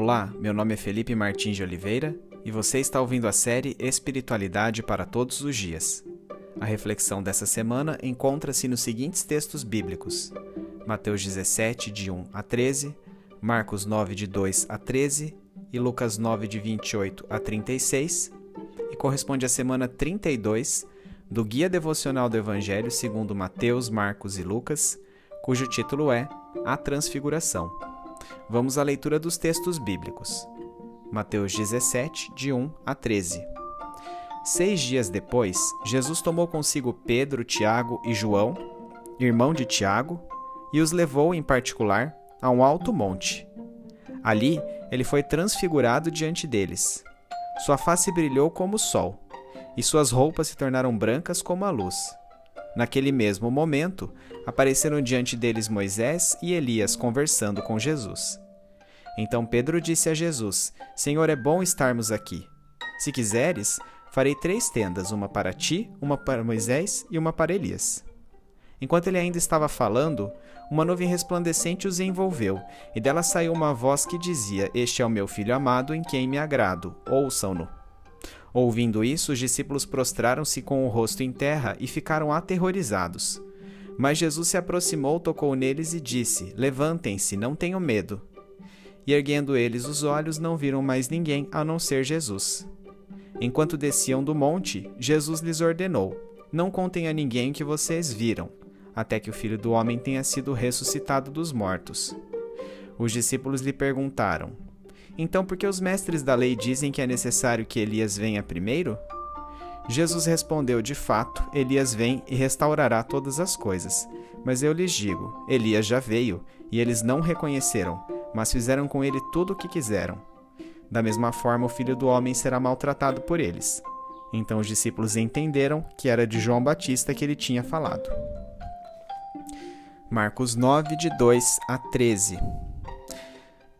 Olá, meu nome é Felipe Martins de Oliveira e você está ouvindo a série Espiritualidade para Todos os Dias. A reflexão dessa semana encontra-se nos seguintes textos bíblicos: Mateus 17, de 1 a 13, Marcos 9, de 2 a 13 e Lucas 9, de 28 a 36, e corresponde à semana 32 do Guia Devocional do Evangelho segundo Mateus, Marcos e Lucas, cujo título é A Transfiguração. Vamos à leitura dos textos bíblicos. Mateus 17, de 1 a 13. Seis dias depois, Jesus tomou consigo Pedro, Tiago e João, irmão de Tiago, e os levou, em particular, a um alto monte. Ali, ele foi transfigurado diante deles. Sua face brilhou como o sol, e suas roupas se tornaram brancas como a luz. Naquele mesmo momento, apareceram diante deles Moisés e Elias conversando com Jesus. Então Pedro disse a Jesus: Senhor, é bom estarmos aqui. Se quiseres, farei três tendas, uma para ti, uma para Moisés e uma para Elias. Enquanto ele ainda estava falando, uma nuvem resplandecente os envolveu, e dela saiu uma voz que dizia: Este é o meu filho amado, em quem me agrado, ouçam-no. Ouvindo isso, os discípulos prostraram-se com o rosto em terra e ficaram aterrorizados. Mas Jesus se aproximou, tocou neles e disse: Levantem-se, não tenham medo. E erguendo eles os olhos, não viram mais ninguém a não ser Jesus. Enquanto desciam do monte, Jesus lhes ordenou: Não contem a ninguém o que vocês viram, até que o filho do homem tenha sido ressuscitado dos mortos. Os discípulos lhe perguntaram: então, por que os mestres da lei dizem que é necessário que Elias venha primeiro? Jesus respondeu: De fato, Elias vem e restaurará todas as coisas. Mas eu lhes digo: Elias já veio, e eles não reconheceram, mas fizeram com ele tudo o que quiseram. Da mesma forma, o filho do homem será maltratado por eles. Então os discípulos entenderam que era de João Batista que ele tinha falado. Marcos 9, de 2 a 13.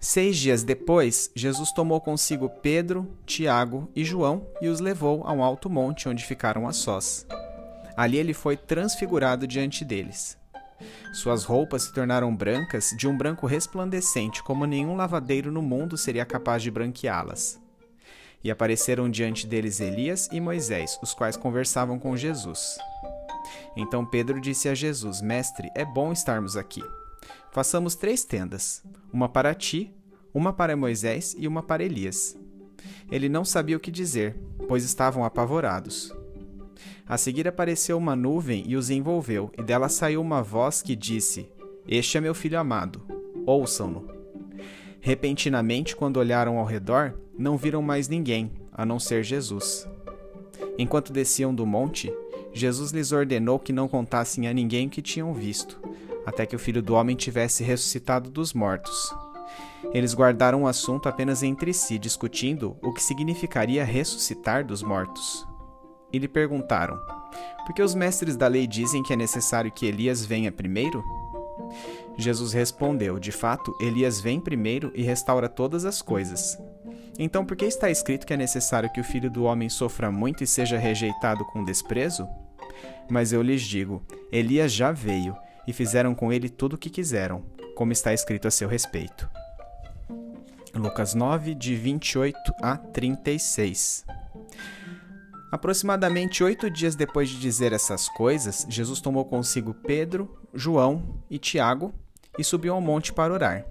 Seis dias depois, Jesus tomou consigo Pedro, Tiago e João e os levou a um alto monte onde ficaram a sós. Ali ele foi transfigurado diante deles. Suas roupas se tornaram brancas de um branco resplandecente, como nenhum lavadeiro no mundo seria capaz de branqueá-las. E apareceram diante deles Elias e Moisés, os quais conversavam com Jesus. Então Pedro disse a Jesus: Mestre, é bom estarmos aqui. Façamos três tendas: uma para ti, uma para Moisés e uma para Elias. Ele não sabia o que dizer, pois estavam apavorados. A seguir apareceu uma nuvem e os envolveu, e dela saiu uma voz que disse: Este é meu filho amado, ouçam-no. Repentinamente, quando olharam ao redor, não viram mais ninguém, a não ser Jesus. Enquanto desciam do monte, Jesus lhes ordenou que não contassem a ninguém o que tinham visto, até que o filho do homem tivesse ressuscitado dos mortos. Eles guardaram o assunto apenas entre si, discutindo o que significaria ressuscitar dos mortos. E lhe perguntaram: Por que os mestres da lei dizem que é necessário que Elias venha primeiro? Jesus respondeu: De fato, Elias vem primeiro e restaura todas as coisas. Então, por que está escrito que é necessário que o filho do homem sofra muito e seja rejeitado com desprezo? Mas eu lhes digo: Elias já veio e fizeram com ele tudo o que quiseram, como está escrito a seu respeito. Lucas 9, de 28 a 36. Aproximadamente oito dias depois de dizer essas coisas, Jesus tomou consigo Pedro, João e Tiago e subiu ao monte para orar.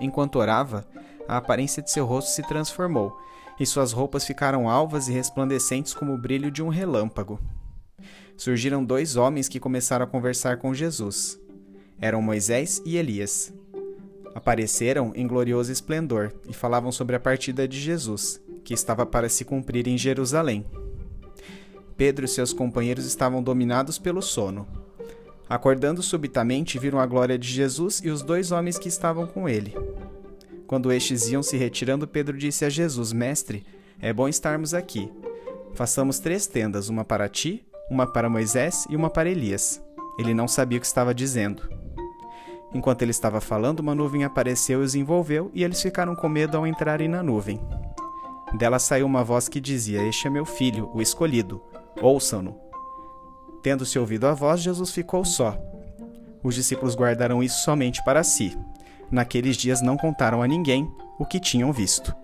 Enquanto orava, a aparência de seu rosto se transformou, e suas roupas ficaram alvas e resplandecentes como o brilho de um relâmpago surgiram dois homens que começaram a conversar com Jesus. Eram Moisés e Elias. Apareceram em glorioso esplendor e falavam sobre a partida de Jesus, que estava para se cumprir em Jerusalém. Pedro e seus companheiros estavam dominados pelo sono. Acordando subitamente, viram a glória de Jesus e os dois homens que estavam com ele. Quando estes iam se retirando, Pedro disse a Jesus: Mestre, é bom estarmos aqui. Façamos três tendas, uma para ti, uma para Moisés e uma para Elias. Ele não sabia o que estava dizendo. Enquanto ele estava falando, uma nuvem apareceu e os envolveu, e eles ficaram com medo ao entrarem na nuvem. Dela saiu uma voz que dizia: Este é meu filho, o escolhido. Ouçam-no. Tendo-se ouvido a voz, Jesus ficou só. Os discípulos guardaram isso somente para si. naqueles dias não contaram a ninguém o que tinham visto.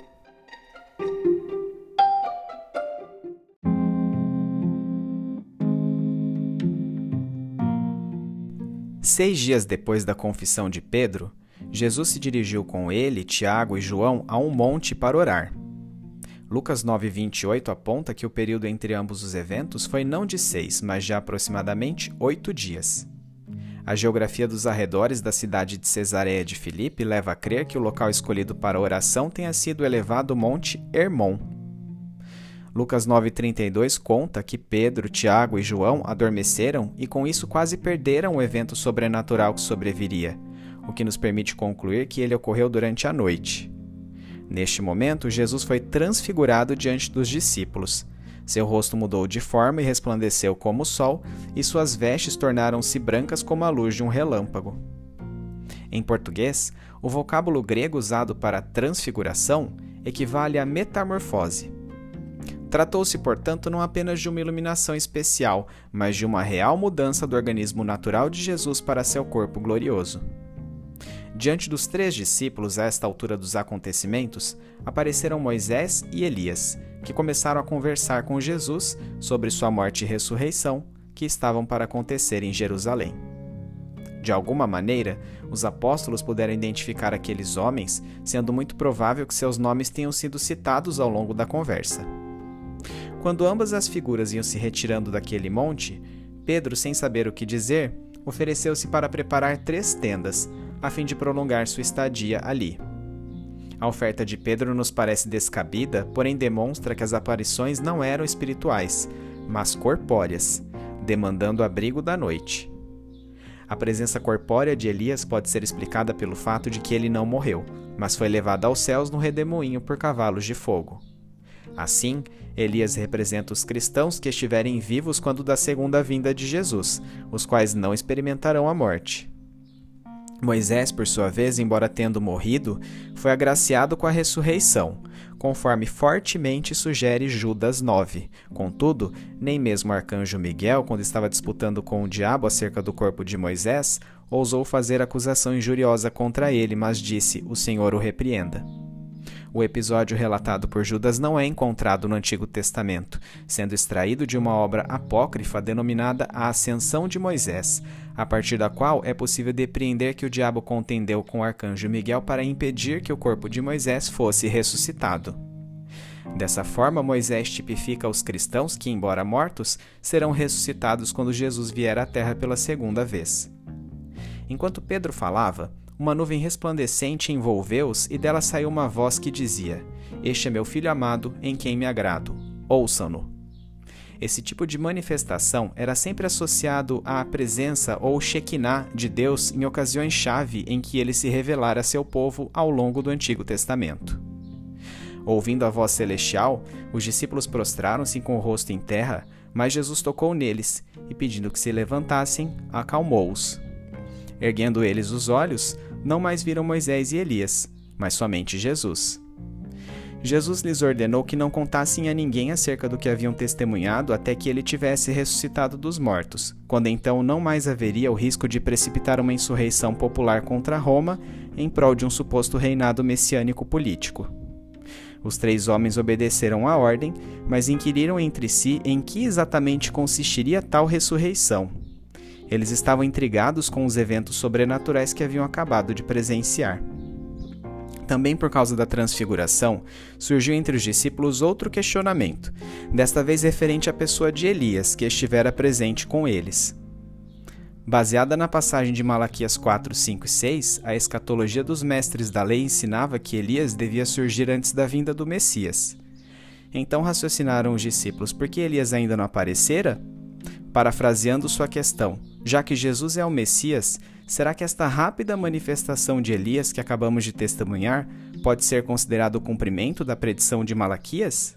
Seis dias depois da confissão de Pedro, Jesus se dirigiu com ele, Tiago e João a um monte para orar. Lucas 9,28 aponta que o período entre ambos os eventos foi não de seis, mas de aproximadamente oito dias. A geografia dos arredores da cidade de Cesareia de Filipe leva a crer que o local escolhido para a oração tenha sido o elevado Monte Hermon. Lucas 9,32 conta que Pedro, Tiago e João adormeceram e com isso quase perderam o evento sobrenatural que sobreviria, o que nos permite concluir que ele ocorreu durante a noite. Neste momento, Jesus foi transfigurado diante dos discípulos. Seu rosto mudou de forma e resplandeceu como o sol, e suas vestes tornaram-se brancas como a luz de um relâmpago. Em português, o vocábulo grego usado para transfiguração equivale a metamorfose. Tratou-se, portanto, não apenas de uma iluminação especial, mas de uma real mudança do organismo natural de Jesus para seu corpo glorioso. Diante dos três discípulos, a esta altura dos acontecimentos, apareceram Moisés e Elias, que começaram a conversar com Jesus sobre sua morte e ressurreição, que estavam para acontecer em Jerusalém. De alguma maneira, os apóstolos puderam identificar aqueles homens, sendo muito provável que seus nomes tenham sido citados ao longo da conversa. Quando ambas as figuras iam se retirando daquele monte, Pedro, sem saber o que dizer, ofereceu-se para preparar três tendas, a fim de prolongar sua estadia ali. A oferta de Pedro nos parece descabida, porém demonstra que as aparições não eram espirituais, mas corpóreas, demandando abrigo da noite. A presença corpórea de Elias pode ser explicada pelo fato de que ele não morreu, mas foi levado aos céus no redemoinho por cavalos de fogo. Assim, Elias representa os cristãos que estiverem vivos quando da segunda vinda de Jesus, os quais não experimentarão a morte. Moisés, por sua vez, embora tendo morrido, foi agraciado com a ressurreição, conforme fortemente sugere Judas 9. Contudo, nem mesmo o arcanjo Miguel, quando estava disputando com o diabo acerca do corpo de Moisés, ousou fazer acusação injuriosa contra ele, mas disse: O Senhor o repreenda. O episódio relatado por Judas não é encontrado no Antigo Testamento, sendo extraído de uma obra apócrifa denominada A Ascensão de Moisés, a partir da qual é possível depreender que o diabo contendeu com o arcanjo Miguel para impedir que o corpo de Moisés fosse ressuscitado. Dessa forma, Moisés tipifica os cristãos que, embora mortos, serão ressuscitados quando Jesus vier à terra pela segunda vez. Enquanto Pedro falava, uma nuvem resplandecente envolveu-os e dela saiu uma voz que dizia: Este é meu filho amado, em quem me agrado. Ouçam-no. Esse tipo de manifestação era sempre associado à presença ou Shekinah de Deus em ocasiões-chave em que ele se revelara a seu povo ao longo do Antigo Testamento. Ouvindo a voz celestial, os discípulos prostraram-se com o rosto em terra, mas Jesus tocou neles e, pedindo que se levantassem, acalmou-os. Erguendo eles os olhos, não mais viram Moisés e Elias, mas somente Jesus. Jesus lhes ordenou que não contassem a ninguém acerca do que haviam testemunhado até que ele tivesse ressuscitado dos mortos, quando então não mais haveria o risco de precipitar uma insurreição popular contra Roma em prol de um suposto reinado messiânico político. Os três homens obedeceram à ordem, mas inquiriram entre si em que exatamente consistiria tal ressurreição, eles estavam intrigados com os eventos sobrenaturais que haviam acabado de presenciar. Também por causa da transfiguração, surgiu entre os discípulos outro questionamento, desta vez referente à pessoa de Elias, que estivera presente com eles. Baseada na passagem de Malaquias 4, 5 e 6, a escatologia dos mestres da lei ensinava que Elias devia surgir antes da vinda do Messias. Então raciocinaram os discípulos: por que Elias ainda não aparecera? Parafraseando sua questão, já que Jesus é o Messias, será que esta rápida manifestação de Elias que acabamos de testemunhar pode ser considerado o cumprimento da predição de Malaquias?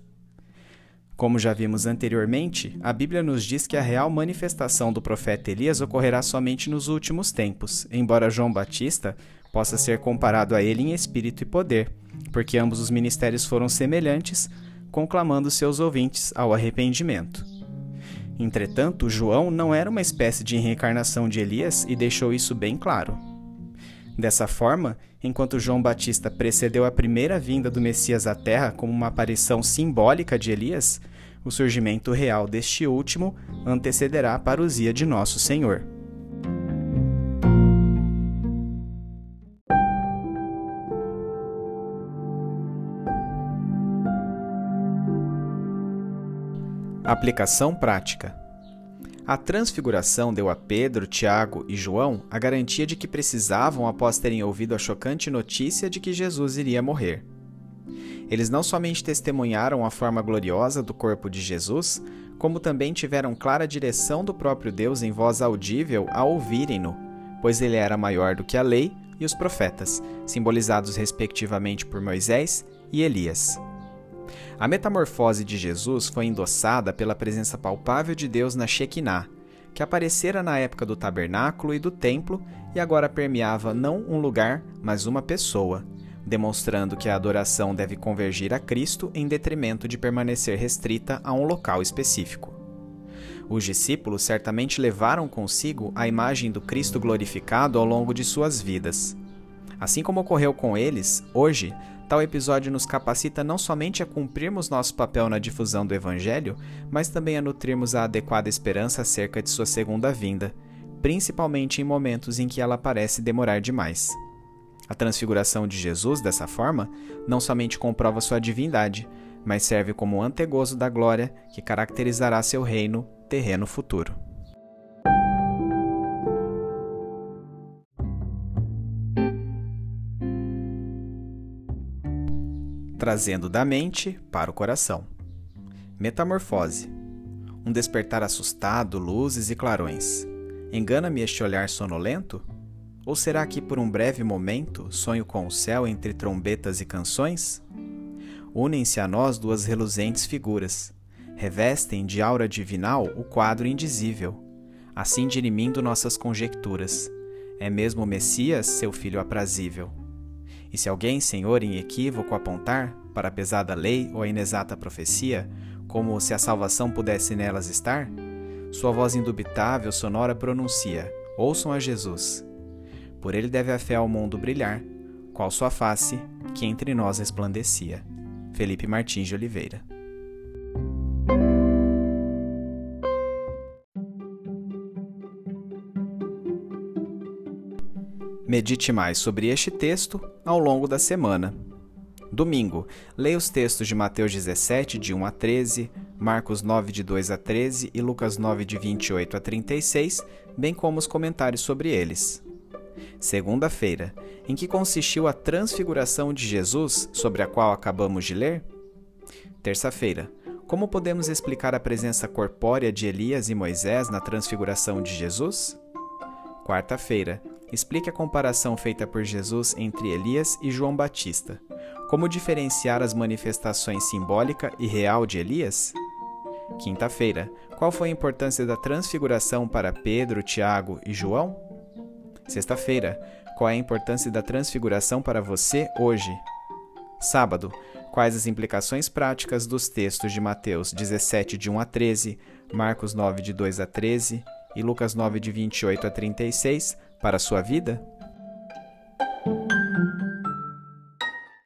Como já vimos anteriormente, a Bíblia nos diz que a real manifestação do profeta Elias ocorrerá somente nos últimos tempos, embora João Batista possa ser comparado a ele em espírito e poder, porque ambos os ministérios foram semelhantes, conclamando seus ouvintes ao arrependimento. Entretanto, João não era uma espécie de reencarnação de Elias e deixou isso bem claro. Dessa forma, enquanto João Batista precedeu a primeira vinda do Messias à Terra como uma aparição simbólica de Elias, o surgimento real deste último antecederá a parousia de nosso Senhor. Aplicação prática. A transfiguração deu a Pedro, Tiago e João a garantia de que precisavam após terem ouvido a chocante notícia de que Jesus iria morrer. Eles não somente testemunharam a forma gloriosa do corpo de Jesus, como também tiveram clara direção do próprio Deus em voz audível a ouvirem-no, pois ele era maior do que a lei e os profetas, simbolizados respectivamente por Moisés e Elias. A metamorfose de Jesus foi endossada pela presença palpável de Deus na Shekinah, que aparecera na época do tabernáculo e do templo e agora permeava não um lugar, mas uma pessoa, demonstrando que a adoração deve convergir a Cristo em detrimento de permanecer restrita a um local específico. Os discípulos certamente levaram consigo a imagem do Cristo glorificado ao longo de suas vidas. Assim como ocorreu com eles, hoje Tal episódio nos capacita não somente a cumprirmos nosso papel na difusão do Evangelho, mas também a nutrirmos a adequada esperança acerca de sua segunda vinda, principalmente em momentos em que ela parece demorar demais. A transfiguração de Jesus, dessa forma, não somente comprova sua divindade, mas serve como antegozo da glória que caracterizará seu reino terreno futuro. Trazendo da mente para o coração. Metamorfose. Um despertar assustado, luzes e clarões. Engana-me este olhar sonolento? Ou será que por um breve momento sonho com o céu entre trombetas e canções? Unem-se a nós duas reluzentes figuras. Revestem de aura divinal o quadro indizível, assim dirimindo nossas conjecturas. É mesmo o Messias, seu filho aprazível. E se alguém, Senhor, em equívoco apontar para a pesada lei ou a inexata profecia, como se a salvação pudesse nelas estar, sua voz indubitável, sonora pronuncia: Ouçam a Jesus. Por ele deve a fé ao mundo brilhar, qual sua face, que entre nós resplandecia. Felipe Martins de Oliveira. Medite mais sobre este texto ao longo da semana. Domingo, leia os textos de Mateus 17, de 1 a 13, Marcos 9, de 2 a 13 e Lucas 9, de 28 a 36, bem como os comentários sobre eles. Segunda-feira, em que consistiu a transfiguração de Jesus, sobre a qual acabamos de ler? Terça-feira, como podemos explicar a presença corpórea de Elias e Moisés na transfiguração de Jesus? Quarta-feira, Explique a comparação feita por Jesus entre Elias e João Batista. Como diferenciar as manifestações simbólica e real de Elias? Quinta-feira, qual foi a importância da transfiguração para Pedro, Tiago e João? Sexta-feira, qual é a importância da transfiguração para você hoje? Sábado, quais as implicações práticas dos textos de Mateus 17, de 1 a 13, Marcos 9, de 2 a 13 e Lucas 9, de 28 a 36 para a sua vida?